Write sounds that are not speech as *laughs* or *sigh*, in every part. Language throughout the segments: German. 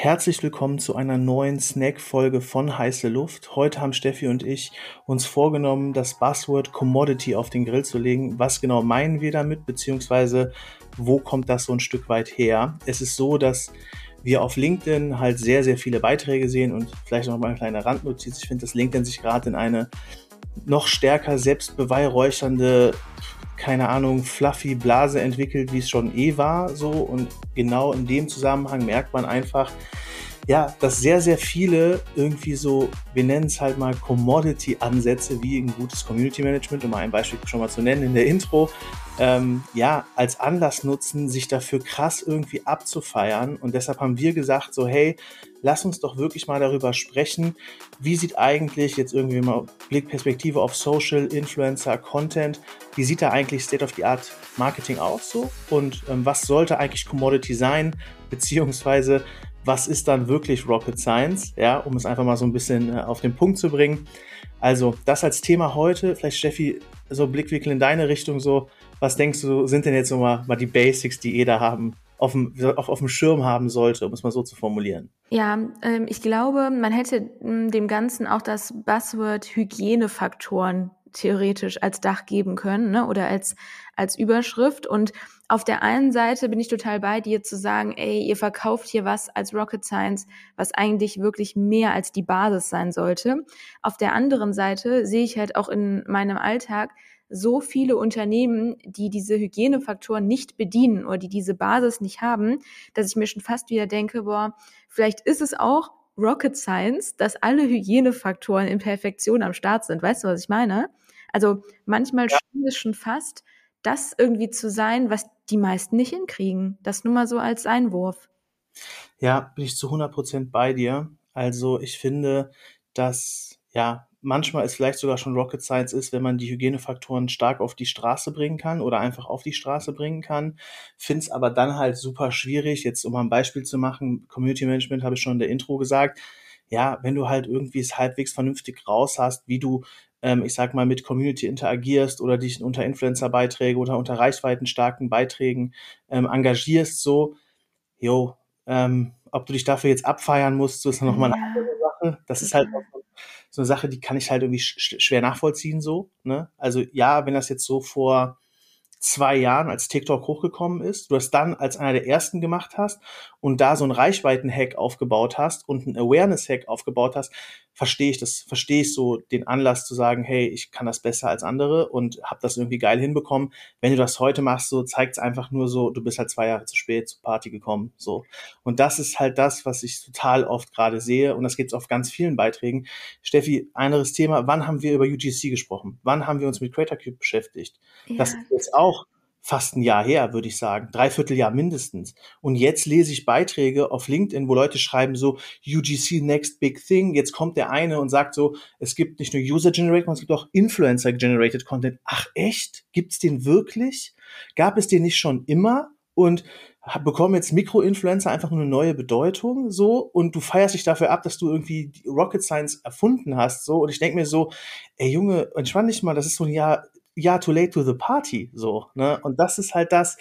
Herzlich willkommen zu einer neuen Snack-Folge von Heiße Luft. Heute haben Steffi und ich uns vorgenommen, das Buzzword Commodity auf den Grill zu legen. Was genau meinen wir damit, beziehungsweise wo kommt das so ein Stück weit her? Es ist so, dass wir auf LinkedIn halt sehr, sehr viele Beiträge sehen und vielleicht noch mal eine kleine Randnotiz. Ich finde, dass LinkedIn sich gerade in eine noch stärker selbstbeweihräuchernde keine Ahnung, fluffy Blase entwickelt, wie es schon eh war, so. Und genau in dem Zusammenhang merkt man einfach, ja, dass sehr, sehr viele irgendwie so, wir nennen es halt mal Commodity-Ansätze, wie ein gutes Community Management, um mal ein Beispiel schon mal zu nennen in der Intro, ähm, ja, als Anlass nutzen, sich dafür krass irgendwie abzufeiern. Und deshalb haben wir gesagt, so, hey, lass uns doch wirklich mal darüber sprechen, wie sieht eigentlich jetzt irgendwie mal Blickperspektive auf Social, Influencer, Content, wie sieht da eigentlich State of the Art Marketing aus so? Und ähm, was sollte eigentlich Commodity sein? Beziehungsweise, was ist dann wirklich Rocket Science? Ja, um es einfach mal so ein bisschen äh, auf den Punkt zu bringen. Also, das als Thema heute. Vielleicht, Steffi, so Blickwinkel in deine Richtung so. Was denkst du, sind denn jetzt so mal, mal die Basics, die jeder haben, auf dem, auf, auf dem Schirm haben sollte, um es mal so zu formulieren? Ja, ähm, ich glaube, man hätte dem Ganzen auch das Buzzword Hygienefaktoren theoretisch als Dach geben können ne? oder als, als Überschrift. Und auf der einen Seite bin ich total bei dir zu sagen, ey, ihr verkauft hier was als Rocket Science, was eigentlich wirklich mehr als die Basis sein sollte. Auf der anderen Seite sehe ich halt auch in meinem Alltag, so viele Unternehmen, die diese Hygienefaktoren nicht bedienen oder die diese Basis nicht haben, dass ich mir schon fast wieder denke, boah, vielleicht ist es auch Rocket Science, dass alle Hygienefaktoren in Perfektion am Start sind. Weißt du, was ich meine? Also manchmal ja. es schon fast, das irgendwie zu sein, was die meisten nicht hinkriegen. Das nur mal so als Einwurf. Ja, bin ich zu 100 Prozent bei dir. Also ich finde, dass ja manchmal es vielleicht sogar schon Rocket Science ist, wenn man die Hygienefaktoren stark auf die Straße bringen kann oder einfach auf die Straße bringen kann. Finde es aber dann halt super schwierig, jetzt um mal ein Beispiel zu machen, Community Management habe ich schon in der Intro gesagt, ja, wenn du halt irgendwie es halbwegs vernünftig raus hast, wie du, ähm, ich sag mal, mit Community interagierst oder dich unter Influencer-Beiträge oder unter reichweitenstarken Beiträgen ähm, engagierst, so, jo, ähm, ob du dich dafür jetzt abfeiern musst, so ist noch mal eine andere Sache. Das ist halt so eine Sache, die kann ich halt irgendwie sch schwer nachvollziehen so. Ne? Also ja, wenn das jetzt so vor zwei Jahren, als TikTok hochgekommen ist, du das dann als einer der ersten gemacht hast und da so ein Reichweiten-Hack aufgebaut hast und ein Awareness-Hack aufgebaut hast, verstehe ich das, verstehe ich so den Anlass zu sagen, hey, ich kann das besser als andere und habe das irgendwie geil hinbekommen. Wenn du das heute machst, so zeigt es einfach nur so, du bist halt zwei Jahre zu spät zur Party gekommen, so. Und das ist halt das, was ich total oft gerade sehe und das gibt es auf ganz vielen Beiträgen. Steffi, anderes Thema, wann haben wir über UGC gesprochen? Wann haben wir uns mit Creator Cube beschäftigt? Ja. Das ist jetzt auch fast ein Jahr her, würde ich sagen, dreiviertel Jahr mindestens. Und jetzt lese ich Beiträge auf LinkedIn, wo Leute schreiben so UGC Next Big Thing. Jetzt kommt der eine und sagt so, es gibt nicht nur User Generated, sondern es gibt auch Influencer Generated Content. Ach echt? Gibt's den wirklich? Gab es den nicht schon immer? Und bekommen jetzt Mikroinfluencer einfach nur eine neue Bedeutung so und du feierst dich dafür ab, dass du irgendwie Rocket Science erfunden hast so und ich denke mir so, ey Junge, entspann dich mal, das ist so ein Jahr ja, too late to the party, so, ne? Und das ist halt das,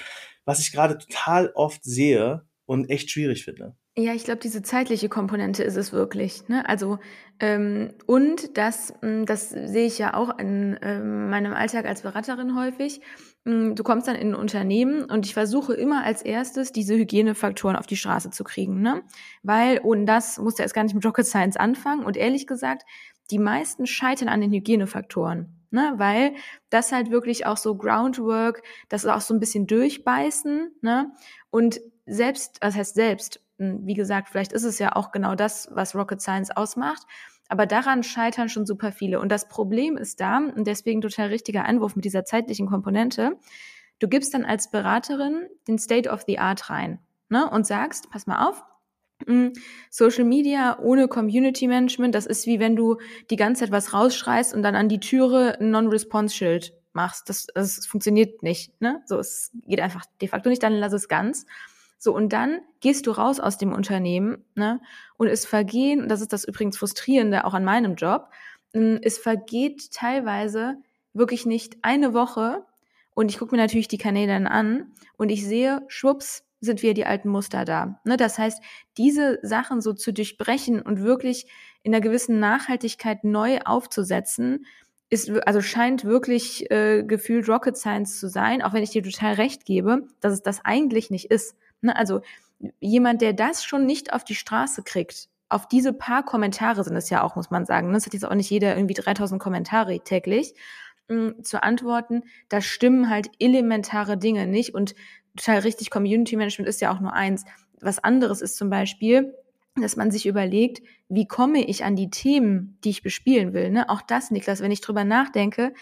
was ich gerade total oft sehe und echt schwierig finde. Ja, ich glaube, diese zeitliche Komponente ist es wirklich. Ne? Also ähm, und das, hm, das sehe ich ja auch in ähm, meinem Alltag als Beraterin häufig. Hm, du kommst dann in ein Unternehmen und ich versuche immer als erstes diese Hygienefaktoren auf die Straße zu kriegen, ne? Weil ohne das musst du erst gar nicht mit Rocket Science anfangen. Und ehrlich gesagt, die meisten scheitern an den Hygienefaktoren ne? Weil das halt wirklich auch so Groundwork, das ist auch so ein bisschen durchbeißen, ne? Und selbst, was heißt selbst, hm, wie gesagt, vielleicht ist es ja auch genau das, was Rocket Science ausmacht. Aber daran scheitern schon super viele. Und das Problem ist da, und deswegen total richtiger Einwurf mit dieser zeitlichen Komponente, du gibst dann als Beraterin den State of the Art rein ne? und sagst, pass mal auf, Social Media ohne Community Management, das ist wie wenn du die ganze Zeit was rausschreist und dann an die Türe ein Non-Response-Schild machst. Das, das funktioniert nicht. Ne? So, es geht einfach de facto nicht, dann lass es ganz. So, und dann gehst du raus aus dem Unternehmen, ne? Und es vergehen, und das ist das übrigens Frustrierende auch an meinem Job, mm, es vergeht teilweise wirklich nicht eine Woche und ich gucke mir natürlich die Kanäle dann an und ich sehe, schwupps, sind wieder die alten Muster da. Ne? Das heißt, diese Sachen so zu durchbrechen und wirklich in einer gewissen Nachhaltigkeit neu aufzusetzen, ist, also scheint wirklich äh, gefühlt Rocket Science zu sein, auch wenn ich dir total recht gebe, dass es das eigentlich nicht ist. Ne? Also jemand, der das schon nicht auf die Straße kriegt, auf diese paar Kommentare sind es ja auch, muss man sagen. Ne? Es hat jetzt auch nicht jeder irgendwie 3000 Kommentare täglich mm, zu antworten. Da stimmen halt elementare Dinge nicht und total richtig, Community Management ist ja auch nur eins. Was anderes ist zum Beispiel, dass man sich überlegt, wie komme ich an die Themen, die ich bespielen will. Ne? Auch das, Niklas, wenn ich drüber nachdenke,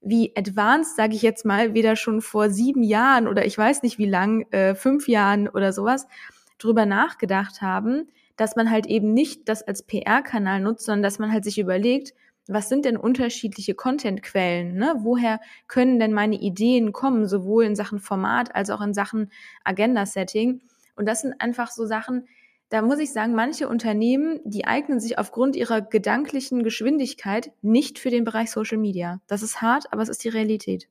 wie advanced, sage ich jetzt mal, wieder schon vor sieben Jahren oder ich weiß nicht wie lang, äh, fünf Jahren oder sowas, drüber nachgedacht haben, dass man halt eben nicht das als PR-Kanal nutzt, sondern dass man halt sich überlegt, was sind denn unterschiedliche Content-Quellen? Ne? Woher können denn meine Ideen kommen, sowohl in Sachen Format als auch in Sachen Agenda-Setting? Und das sind einfach so Sachen, da muss ich sagen, manche Unternehmen, die eignen sich aufgrund ihrer gedanklichen Geschwindigkeit nicht für den Bereich Social Media. Das ist hart, aber es ist die Realität.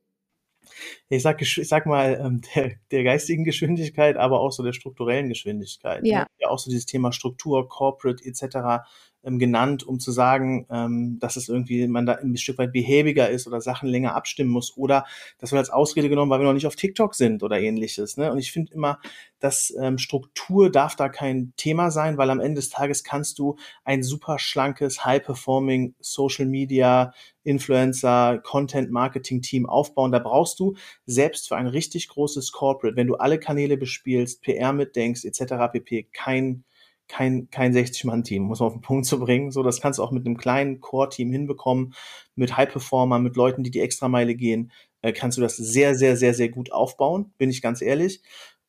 Ich sag, ich sag mal, ähm, der, der geistigen Geschwindigkeit, aber auch so der strukturellen Geschwindigkeit. Ja. Ne? ja auch so dieses Thema Struktur, Corporate etc ähm, genannt, um zu sagen, ähm, dass es irgendwie man da ein Stück weit behäbiger ist oder Sachen länger abstimmen muss oder das wird als Ausrede genommen, weil wir noch nicht auf TikTok sind oder ähnliches. Ne? Und ich finde immer, dass ähm, Struktur darf da kein Thema sein, weil am Ende des Tages kannst du ein super schlankes, high-performing Social Media Influencer, Content Marketing Team aufbauen. Da brauchst du selbst für ein richtig großes Corporate, wenn du alle Kanäle bespielst, PR mitdenkst etc. pp. kein kein, kein 60-Mann-Team, muss man auf den Punkt zu bringen. So, das kannst du auch mit einem kleinen Core-Team hinbekommen, mit High-Performern, mit Leuten, die die Extrameile gehen, äh, kannst du das sehr, sehr, sehr, sehr gut aufbauen, bin ich ganz ehrlich.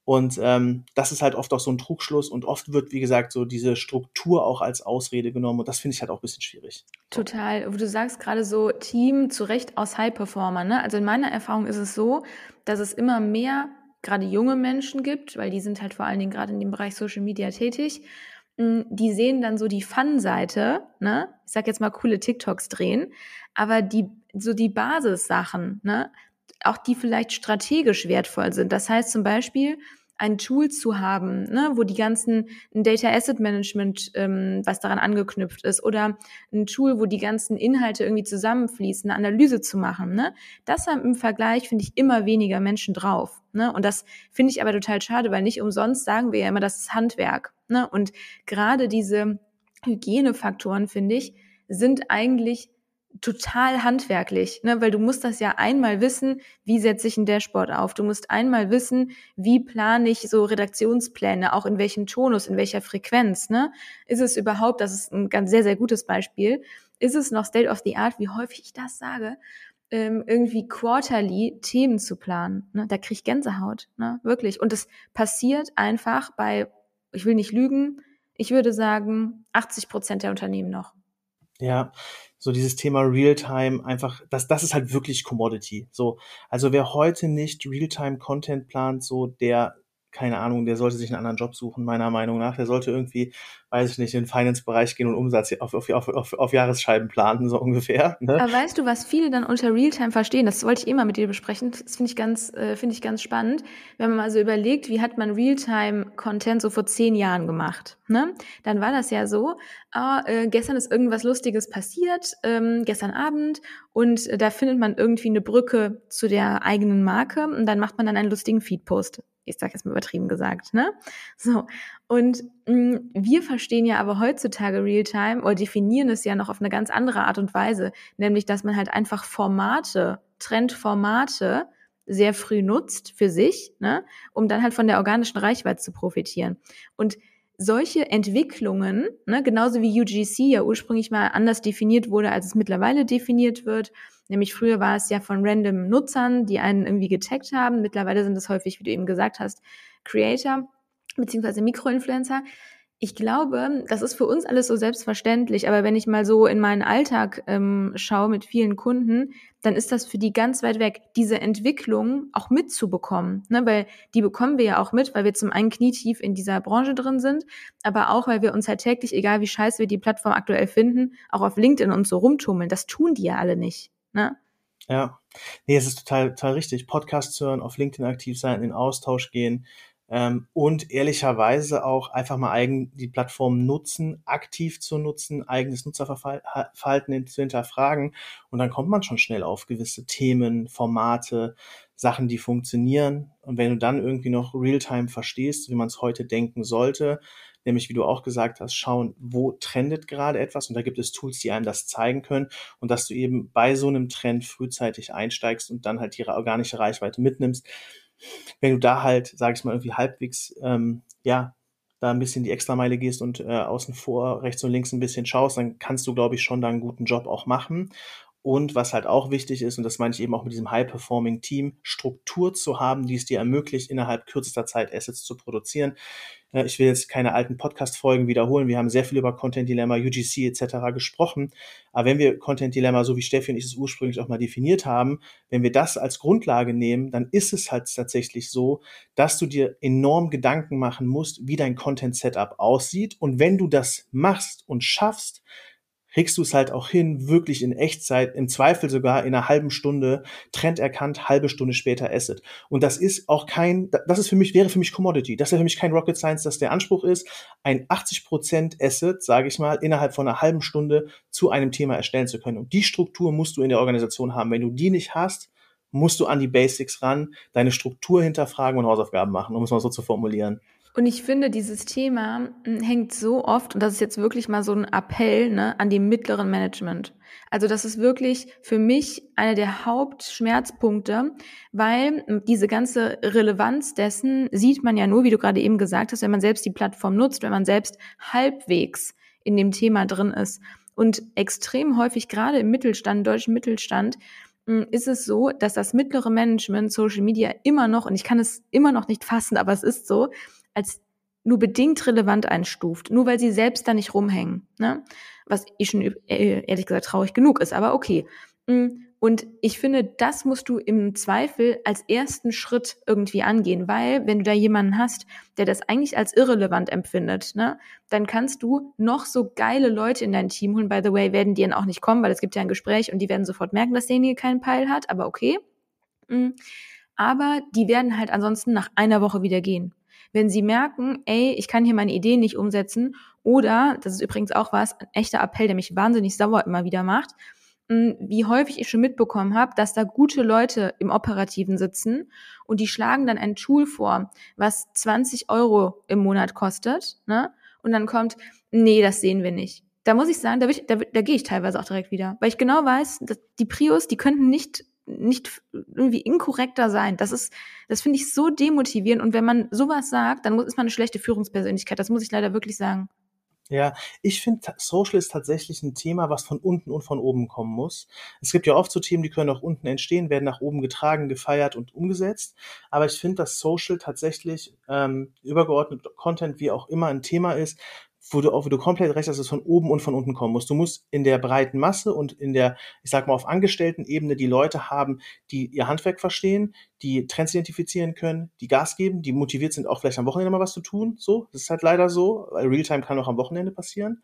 Und ähm, das ist halt oft auch so ein Trugschluss und oft wird, wie gesagt, so diese Struktur auch als Ausrede genommen und das finde ich halt auch ein bisschen schwierig. Total. Du sagst gerade so Team zu Recht aus High-Performern. Ne? Also in meiner Erfahrung ist es so, dass es immer mehr gerade junge Menschen gibt, weil die sind halt vor allen Dingen gerade in dem Bereich Social Media tätig, die sehen dann so die Fun-Seite, ne? Ich sag jetzt mal coole TikToks drehen, aber die, so die Basissachen, ne? Auch die vielleicht strategisch wertvoll sind. Das heißt zum Beispiel, ein Tool zu haben, ne, wo die ganzen ein Data Asset Management, ähm, was daran angeknüpft ist, oder ein Tool, wo die ganzen Inhalte irgendwie zusammenfließen, eine Analyse zu machen. Ne, das haben im Vergleich finde ich immer weniger Menschen drauf. Ne, und das finde ich aber total schade, weil nicht umsonst sagen wir ja immer, das ist Handwerk. Ne, und gerade diese Hygienefaktoren finde ich sind eigentlich total handwerklich, ne? weil du musst das ja einmal wissen, wie setze ich ein Dashboard auf. Du musst einmal wissen, wie plane ich so Redaktionspläne, auch in welchem Tonus, in welcher Frequenz. Ne? Ist es überhaupt, das ist ein ganz sehr, sehr gutes Beispiel, ist es noch State of the Art, wie häufig ich das sage, ähm, irgendwie quarterly Themen zu planen. Ne? Da krieg ich Gänsehaut, ne? wirklich. Und es passiert einfach bei, ich will nicht lügen, ich würde sagen, 80 Prozent der Unternehmen noch. Ja, so dieses Thema Realtime einfach, das, das ist halt wirklich Commodity. So, also wer heute nicht Realtime Content plant, so der keine Ahnung, der sollte sich einen anderen Job suchen, meiner Meinung nach. Der sollte irgendwie, weiß ich nicht, in den Finance-Bereich gehen und Umsatz auf, auf, auf, auf, Jahresscheiben planen, so *laughs* ungefähr. Ne? Aber weißt du, was viele dann unter Realtime verstehen? Das wollte ich immer mit dir besprechen. Das finde ich ganz, äh, finde ich ganz spannend. Wenn man mal so überlegt, wie hat man Realtime-Content so vor zehn Jahren gemacht? Ne? Dann war das ja so, äh, gestern ist irgendwas Lustiges passiert, ähm, gestern Abend, und äh, da findet man irgendwie eine Brücke zu der eigenen Marke und dann macht man dann einen lustigen Feed-Post ich sage jetzt mal übertrieben gesagt, ne? So. Und mh, mm, wir verstehen ja aber heutzutage Realtime oder definieren es ja noch auf eine ganz andere Art und Weise, nämlich dass man halt einfach Formate, Trendformate sehr früh nutzt für sich, ne, um dann halt von der organischen Reichweite zu profitieren. Und solche Entwicklungen, ne, genauso wie UGC ja ursprünglich mal anders definiert wurde, als es mittlerweile definiert wird, nämlich früher war es ja von random Nutzern, die einen irgendwie getaggt haben, mittlerweile sind es häufig, wie du eben gesagt hast, Creator beziehungsweise Mikroinfluencer, ich glaube, das ist für uns alles so selbstverständlich, aber wenn ich mal so in meinen Alltag ähm, schaue mit vielen Kunden, dann ist das für die ganz weit weg, diese Entwicklung auch mitzubekommen. Ne? Weil die bekommen wir ja auch mit, weil wir zum einen knietief in dieser Branche drin sind, aber auch, weil wir uns halt täglich, egal wie scheiße wir die Plattform aktuell finden, auch auf LinkedIn und so rumtummeln. Das tun die ja alle nicht. Ne? Ja, nee, es ist total, total richtig. Podcasts hören, auf LinkedIn aktiv sein, in Austausch gehen, ähm, und ehrlicherweise auch einfach mal eigen die Plattform nutzen, aktiv zu nutzen, eigenes Nutzerverhalten zu hinterfragen. Und dann kommt man schon schnell auf gewisse Themen, Formate, Sachen, die funktionieren. Und wenn du dann irgendwie noch Realtime verstehst, wie man es heute denken sollte, nämlich wie du auch gesagt hast, schauen, wo trendet gerade etwas. Und da gibt es Tools, die einem das zeigen können. Und dass du eben bei so einem Trend frühzeitig einsteigst und dann halt die organische Reichweite mitnimmst wenn du da halt, sag ich mal, irgendwie halbwegs, ähm, ja, da ein bisschen die Extrameile gehst und äh, außen vor, rechts und links ein bisschen schaust, dann kannst du, glaube ich, schon da einen guten Job auch machen. Und was halt auch wichtig ist, und das meine ich eben auch mit diesem High-Performing-Team, Struktur zu haben, die es dir ermöglicht, innerhalb kürzester Zeit Assets zu produzieren. Ich will jetzt keine alten Podcast-Folgen wiederholen. Wir haben sehr viel über Content Dilemma, UGC etc. gesprochen. Aber wenn wir Content Dilemma, so wie Steffi und ich es ursprünglich auch mal definiert haben, wenn wir das als Grundlage nehmen, dann ist es halt tatsächlich so, dass du dir enorm Gedanken machen musst, wie dein Content-Setup aussieht. Und wenn du das machst und schaffst, kriegst du es halt auch hin, wirklich in Echtzeit, im Zweifel sogar in einer halben Stunde Trend erkannt, halbe Stunde später Asset. Und das ist auch kein, das ist für mich, wäre für mich Commodity. Das wäre für mich kein Rocket Science, dass der Anspruch ist, ein 80% Asset, sage ich mal, innerhalb von einer halben Stunde zu einem Thema erstellen zu können. Und die Struktur musst du in der Organisation haben. Wenn du die nicht hast, musst du an die Basics ran, deine Struktur hinterfragen und Hausaufgaben machen, um es mal so zu formulieren. Und ich finde, dieses Thema hm, hängt so oft, und das ist jetzt wirklich mal so ein Appell ne, an die mittleren Management. Also das ist wirklich für mich einer der Hauptschmerzpunkte, weil hm, diese ganze Relevanz dessen sieht man ja nur, wie du gerade eben gesagt hast, wenn man selbst die Plattform nutzt, wenn man selbst halbwegs in dem Thema drin ist. Und extrem häufig, gerade im Mittelstand, deutschen Mittelstand, hm, ist es so, dass das mittlere Management Social Media immer noch, und ich kann es immer noch nicht fassen, aber es ist so, als nur bedingt relevant einstuft, nur weil sie selbst da nicht rumhängen. Ne? Was ich schon äh, ehrlich gesagt traurig genug ist, aber okay. Mm, und ich finde, das musst du im Zweifel als ersten Schritt irgendwie angehen, weil wenn du da jemanden hast, der das eigentlich als irrelevant empfindet, ne, dann kannst du noch so geile Leute in dein Team holen. By the way, werden die dann auch nicht kommen, weil es gibt ja ein Gespräch und die werden sofort merken, dass derjenige keinen Peil hat, aber okay. Mm, aber die werden halt ansonsten nach einer Woche wieder gehen wenn sie merken, ey, ich kann hier meine Ideen nicht umsetzen oder, das ist übrigens auch was, ein echter Appell, der mich wahnsinnig sauer immer wieder macht, hm, wie häufig ich schon mitbekommen habe, dass da gute Leute im Operativen sitzen und die schlagen dann ein Tool vor, was 20 Euro im Monat kostet, ne? Und dann kommt, nee, das sehen wir nicht. Da muss ich sagen, da, da, da gehe ich teilweise auch direkt wieder, weil ich genau weiß, dass die Prios, die könnten nicht nicht irgendwie inkorrekter sein. Das ist, das finde ich so demotivierend. Und wenn man sowas sagt, dann muss, ist man eine schlechte Führungspersönlichkeit. Das muss ich leider wirklich sagen. Ja, ich finde, Social ist tatsächlich ein Thema, was von unten und von oben kommen muss. Es gibt ja oft so Themen, die können auch unten entstehen, werden nach oben getragen, gefeiert und umgesetzt. Aber ich finde, dass Social tatsächlich ähm, übergeordnet Content, wie auch immer, ein Thema ist, wo du, auch, wo du komplett recht hast, dass es von oben und von unten kommen muss. Du musst in der breiten Masse und in der, ich sag mal, auf Angestellten-Ebene die Leute haben, die ihr Handwerk verstehen, die Trends identifizieren können, die Gas geben, die motiviert sind, auch vielleicht am Wochenende mal was zu tun. So, das ist halt leider so, weil Realtime kann auch am Wochenende passieren.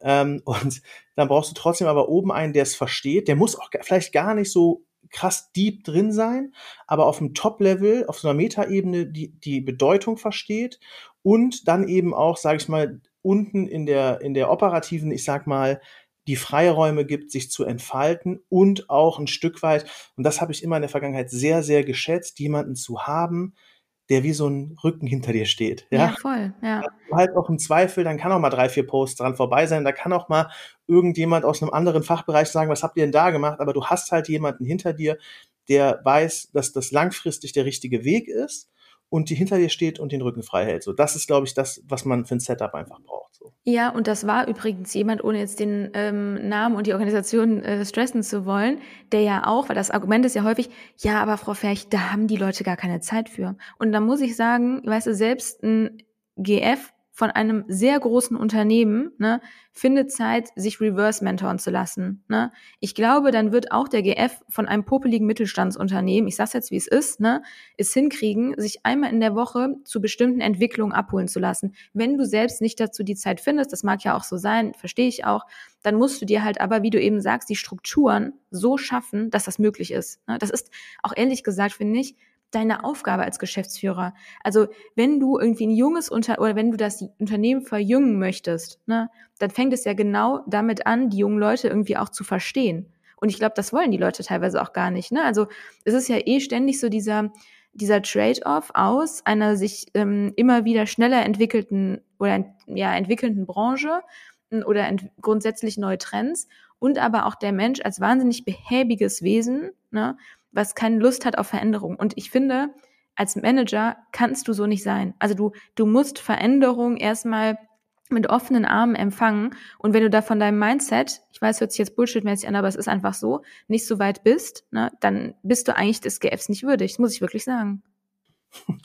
Ähm, *laughs* und dann brauchst du trotzdem aber oben einen, der es versteht. Der muss auch vielleicht gar nicht so krass deep drin sein, aber auf dem Top-Level, auf so einer Metaebene die, die Bedeutung versteht und dann eben auch, sage ich mal, unten in der, in der operativen, ich sag mal, die Freiräume gibt, sich zu entfalten und auch ein Stück weit, und das habe ich immer in der Vergangenheit sehr, sehr geschätzt, jemanden zu haben, der wie so ein Rücken hinter dir steht. Ja, ja voll, ja. Halt auch im Zweifel, dann kann auch mal drei, vier Posts dran vorbei sein, da kann auch mal irgendjemand aus einem anderen Fachbereich sagen, was habt ihr denn da gemacht? Aber du hast halt jemanden hinter dir, der weiß, dass das langfristig der richtige Weg ist und die hinter dir steht und den Rücken frei hält. So, das ist, glaube ich, das, was man für ein Setup einfach braucht. So. Ja, und das war übrigens jemand, ohne jetzt den ähm, Namen und die Organisation äh, stressen zu wollen, der ja auch, weil das Argument ist ja häufig, ja, aber Frau Ferch, da haben die Leute gar keine Zeit für. Und da muss ich sagen, weißt du, selbst ein GF von einem sehr großen Unternehmen ne, findet Zeit, sich reverse mentoren zu lassen. Ne? Ich glaube, dann wird auch der GF von einem popeligen Mittelstandsunternehmen, ich sag's jetzt wie es ist, ne, es hinkriegen, sich einmal in der Woche zu bestimmten Entwicklungen abholen zu lassen. Wenn du selbst nicht dazu die Zeit findest, das mag ja auch so sein, verstehe ich auch, dann musst du dir halt aber, wie du eben sagst, die Strukturen so schaffen, dass das möglich ist. Ne? Das ist auch ehrlich gesagt, finde ich, deine Aufgabe als Geschäftsführer. Also wenn du irgendwie ein junges Unter oder wenn du das Unternehmen verjüngen möchtest, ne, dann fängt es ja genau damit an, die jungen Leute irgendwie auch zu verstehen. Und ich glaube, das wollen die Leute teilweise auch gar nicht. Ne? Also es ist ja eh ständig so dieser dieser Trade-off aus einer sich ähm, immer wieder schneller entwickelten oder ja entwickelnden Branche oder ent grundsätzlich neue Trends und aber auch der Mensch als wahnsinnig behäbiges Wesen, ne, was keine Lust hat auf Veränderung. Und ich finde, als Manager kannst du so nicht sein. Also du, du musst Veränderung erstmal mit offenen Armen empfangen. Und wenn du da von deinem Mindset, ich weiß, hört sich jetzt bullshitmäßig an, aber es ist einfach so, nicht so weit bist, ne, dann bist du eigentlich des GFs nicht würdig. Das muss ich wirklich sagen. *laughs*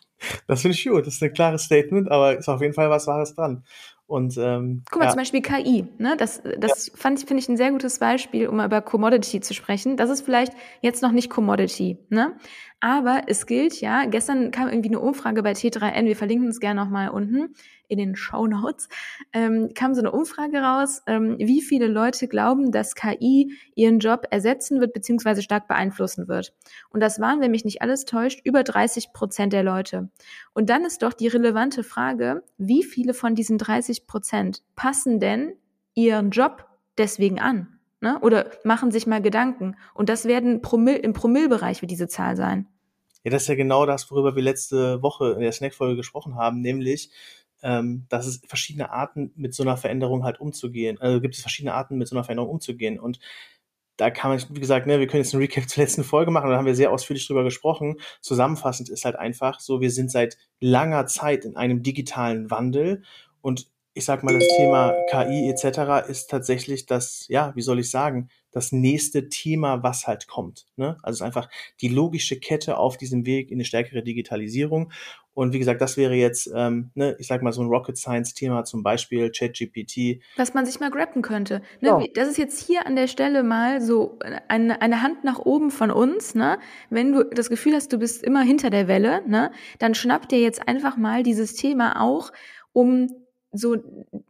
Das finde ich gut. Das ist ein klares Statement, aber ist auf jeden Fall was Wahres dran. Und, ähm, Guck mal, ja. zum Beispiel KI. Ne? Das, das ja. fand ich, finde ich, ein sehr gutes Beispiel, um über Commodity zu sprechen. Das ist vielleicht jetzt noch nicht Commodity. Ne? Aber es gilt ja, gestern kam irgendwie eine Umfrage bei T3N, wir verlinken es gerne nochmal unten in den Show Notes, ähm, kam so eine Umfrage raus, ähm, wie viele Leute glauben, dass KI ihren Job ersetzen wird beziehungsweise stark beeinflussen wird. Und das waren, wenn mich nicht alles täuscht, über 30 Prozent der Leute. Und dann ist doch die relevante Frage, wie viele von diesen 30 Prozent passen denn ihren Job deswegen an? Ne? Oder machen sich mal Gedanken. Und das werden Promille, im Promillbereich wird diese Zahl sein. Ja, das ist ja genau das, worüber wir letzte Woche in der Snack-Folge gesprochen haben, nämlich, ähm, dass es verschiedene Arten mit so einer Veränderung halt umzugehen, also gibt es verschiedene Arten mit so einer Veränderung umzugehen und da kann man, wie gesagt, ne, wir können jetzt einen Recap *laughs* zur letzten Folge machen, da haben wir sehr ausführlich drüber gesprochen. Zusammenfassend ist halt einfach so, wir sind seit langer Zeit in einem digitalen Wandel und ich sag mal, das Thema KI etc. ist tatsächlich das, ja, wie soll ich sagen, das nächste Thema, was halt kommt. Ne? Also es ist einfach die logische Kette auf diesem Weg in eine stärkere Digitalisierung. Und wie gesagt, das wäre jetzt, ähm, ne, ich sag mal, so ein Rocket Science-Thema, zum Beispiel ChatGPT. Was man sich mal grappen könnte. Ne? Ja. Das ist jetzt hier an der Stelle mal so eine, eine Hand nach oben von uns. Ne? Wenn du das Gefühl hast, du bist immer hinter der Welle, ne? dann schnapp dir jetzt einfach mal dieses Thema auch, um so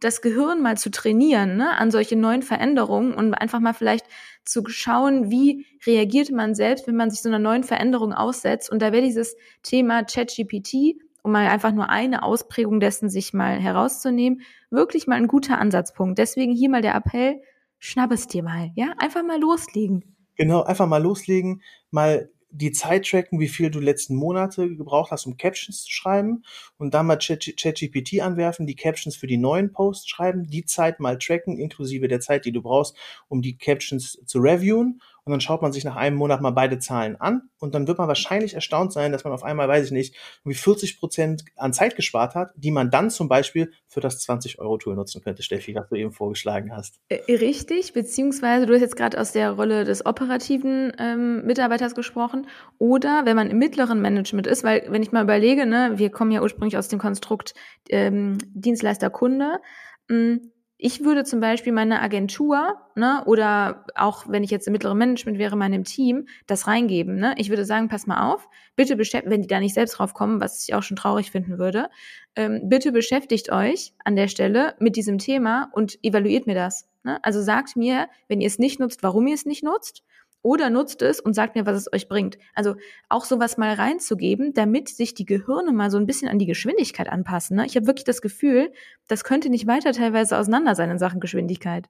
das Gehirn mal zu trainieren ne, an solche neuen Veränderungen und einfach mal vielleicht zu schauen, wie reagiert man selbst, wenn man sich so einer neuen Veränderung aussetzt. Und da wäre dieses Thema ChatGPT, um mal einfach nur eine Ausprägung dessen sich mal herauszunehmen, wirklich mal ein guter Ansatzpunkt. Deswegen hier mal der Appell, schnapp es dir mal, ja, einfach mal loslegen. Genau, einfach mal loslegen, mal die Zeit tracken, wie viel du letzten Monate gebraucht hast, um Captions zu schreiben und dann mal ChatGPT anwerfen, die Captions für die neuen Posts schreiben, die Zeit mal tracken, inklusive der Zeit, die du brauchst, um die Captions zu reviewen und dann schaut man sich nach einem Monat mal beide Zahlen an und dann wird man wahrscheinlich erstaunt sein, dass man auf einmal, weiß ich nicht, irgendwie 40 Prozent an Zeit gespart hat, die man dann zum Beispiel für das 20-Euro-Tool nutzen könnte, Steffi, was du eben vorgeschlagen hast. Äh, richtig, beziehungsweise du hast jetzt gerade aus der Rolle des operativen ähm, Mitarbeiters gesprochen oder wenn man im mittleren Management ist, weil wenn ich mal überlege, ne, wir kommen ja ursprünglich aus dem Konstrukt ähm, Dienstleister-Kunde, hm, ich würde zum Beispiel meine Agentur, ne, oder auch wenn ich jetzt im mittleren Management wäre, meinem Team, das reingeben. Ne? Ich würde sagen, pass mal auf, bitte beschäftigt, wenn die da nicht selbst drauf kommen, was ich auch schon traurig finden würde, ähm, bitte beschäftigt euch an der Stelle mit diesem Thema und evaluiert mir das. Ne? Also sagt mir, wenn ihr es nicht nutzt, warum ihr es nicht nutzt oder nutzt es und sagt mir, was es euch bringt. Also auch sowas mal reinzugeben, damit sich die Gehirne mal so ein bisschen an die Geschwindigkeit anpassen. Ne? Ich habe wirklich das Gefühl, das könnte nicht weiter teilweise auseinander sein in Sachen Geschwindigkeit.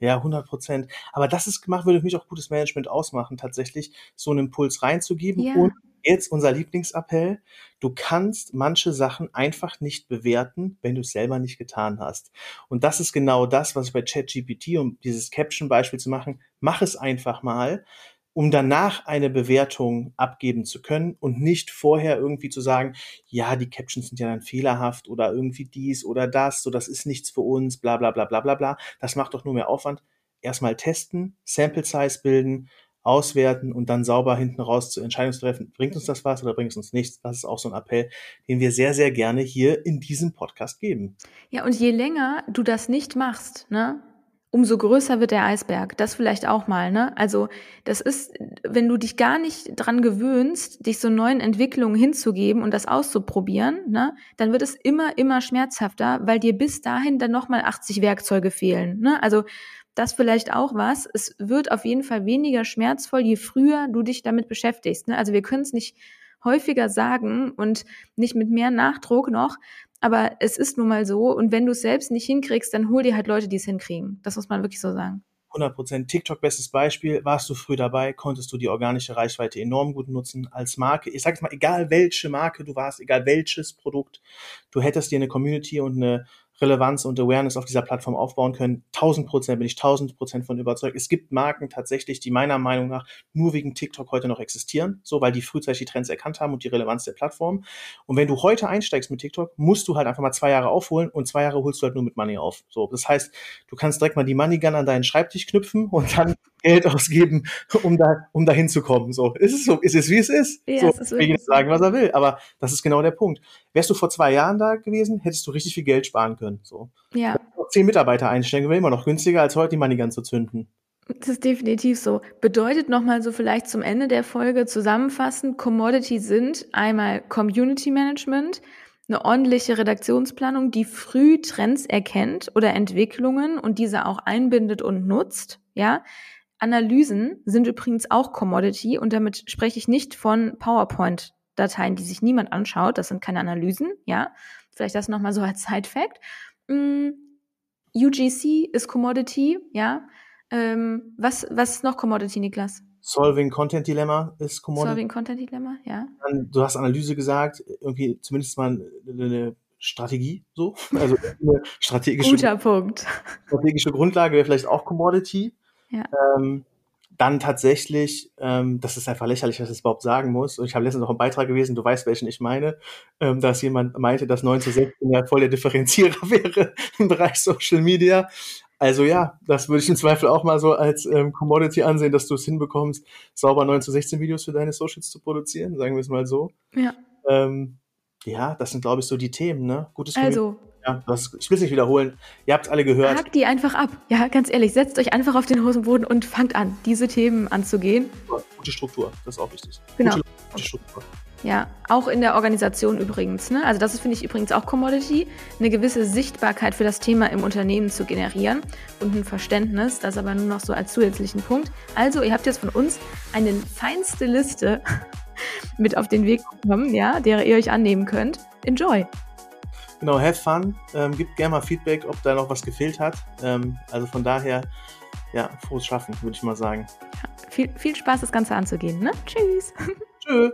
Ja, 100 Prozent. Aber das ist gemacht, würde für mich auch gutes Management ausmachen, tatsächlich so einen Impuls reinzugeben ja. und Jetzt unser Lieblingsappell. Du kannst manche Sachen einfach nicht bewerten, wenn du es selber nicht getan hast. Und das ist genau das, was ich bei ChatGPT, um dieses Caption-Beispiel zu machen, mach es einfach mal, um danach eine Bewertung abgeben zu können und nicht vorher irgendwie zu sagen, ja, die Captions sind ja dann fehlerhaft oder irgendwie dies oder das, so das ist nichts für uns, bla bla bla bla bla bla. Das macht doch nur mehr Aufwand. Erstmal testen, Sample Size bilden, auswerten und dann sauber hinten raus zu Entscheidungen zu treffen, bringt uns das was oder bringt es uns nichts. Das ist auch so ein Appell, den wir sehr, sehr gerne hier in diesem Podcast geben. Ja, und je länger du das nicht machst, ne, umso größer wird der Eisberg. Das vielleicht auch mal, ne? Also, das ist, wenn du dich gar nicht dran gewöhnst, dich so neuen Entwicklungen hinzugeben und das auszuprobieren, ne, dann wird es immer, immer schmerzhafter, weil dir bis dahin dann nochmal 80 Werkzeuge fehlen, ne? Also, das vielleicht auch was. Es wird auf jeden Fall weniger schmerzvoll, je früher du dich damit beschäftigst. Ne? Also wir können es nicht häufiger sagen und nicht mit mehr Nachdruck noch. Aber es ist nun mal so. Und wenn du es selbst nicht hinkriegst, dann hol dir halt Leute, die es hinkriegen. Das muss man wirklich so sagen. 100 Prozent. TikTok, bestes Beispiel. Warst du früh dabei, konntest du die organische Reichweite enorm gut nutzen als Marke. Ich sage jetzt mal, egal welche Marke du warst, egal welches Produkt, du hättest dir eine Community und eine Relevanz und Awareness auf dieser Plattform aufbauen können. 1000 Prozent bin ich 1000 Prozent von überzeugt. Es gibt Marken tatsächlich, die meiner Meinung nach nur wegen TikTok heute noch existieren, so weil die frühzeitig die Trends erkannt haben und die Relevanz der Plattform. Und wenn du heute einsteigst mit TikTok, musst du halt einfach mal zwei Jahre aufholen und zwei Jahre holst du halt nur mit Money auf. So, das heißt, du kannst direkt mal die Money Gun an deinen Schreibtisch knüpfen und dann Geld ausgeben, um da, um da hinzukommen. So, ist es so, ist es wie es ist. Ja, so, es ist sagen, was er will. Aber das ist genau der Punkt. Wärst du vor zwei Jahren da gewesen, hättest du richtig viel Geld sparen können. So. Ja. Zehn Mitarbeiter einstellen, wäre immer noch günstiger, als heute die Money Gun zu zünden. Das ist definitiv so. Bedeutet nochmal so vielleicht zum Ende der Folge zusammenfassend, Commodity sind einmal Community Management, eine ordentliche Redaktionsplanung, die früh Trends erkennt oder Entwicklungen und diese auch einbindet und nutzt, ja. Analysen sind übrigens auch Commodity und damit spreche ich nicht von PowerPoint-Dateien, die sich niemand anschaut. Das sind keine Analysen, ja. Vielleicht das nochmal so als Side-Fact. Mm, UGC ist Commodity, ja. Ähm, was, was ist noch Commodity, Niklas? Solving Content Dilemma ist Commodity. Solving Content Dilemma, ja. Dann, du hast Analyse gesagt, irgendwie zumindest mal eine Strategie, so. Also eine *laughs* strategische, Guter Punkt. strategische Grundlage wäre vielleicht auch Commodity. Ja. Ähm, dann tatsächlich, ähm, das ist einfach lächerlich, dass ich das überhaupt sagen muss. Und ich habe letztens noch einen Beitrag gewesen, du weißt, welchen ich meine, ähm, dass jemand meinte, dass 9 zu 16 ja voll der Differenzierer *laughs* wäre im Bereich Social Media. Also ja, das würde ich im Zweifel auch mal so als ähm, Commodity ansehen, dass du es hinbekommst, sauber 9 zu 16 Videos für deine Socials zu produzieren, sagen wir es mal so. Ja. Ähm, ja, das sind, glaube ich, so die Themen, ne? Gutes Also, ja, das, ich will es nicht wiederholen. Ihr habt es alle gehört. Hakt die einfach ab. Ja, ganz ehrlich, setzt euch einfach auf den Hosenboden und fangt an, diese Themen anzugehen. Gute Struktur, das ist auch wichtig. Genau. Gute, gute Struktur. Ja, auch in der Organisation übrigens. Ne? Also das ist, finde ich, übrigens auch Commodity, eine gewisse Sichtbarkeit für das Thema im Unternehmen zu generieren und ein Verständnis, das aber nur noch so als zusätzlichen Punkt. Also, ihr habt jetzt von uns eine feinste Liste *laughs* mit auf den Weg bekommen, ja, der ihr euch annehmen könnt. Enjoy! Genau, have fun. Ähm, gebt gerne mal Feedback, ob da noch was gefehlt hat. Ähm, also von daher, ja, frohes Schaffen, würde ich mal sagen. Ja, viel, viel Spaß, das Ganze anzugehen. Ne? Tschüss. Tschüss.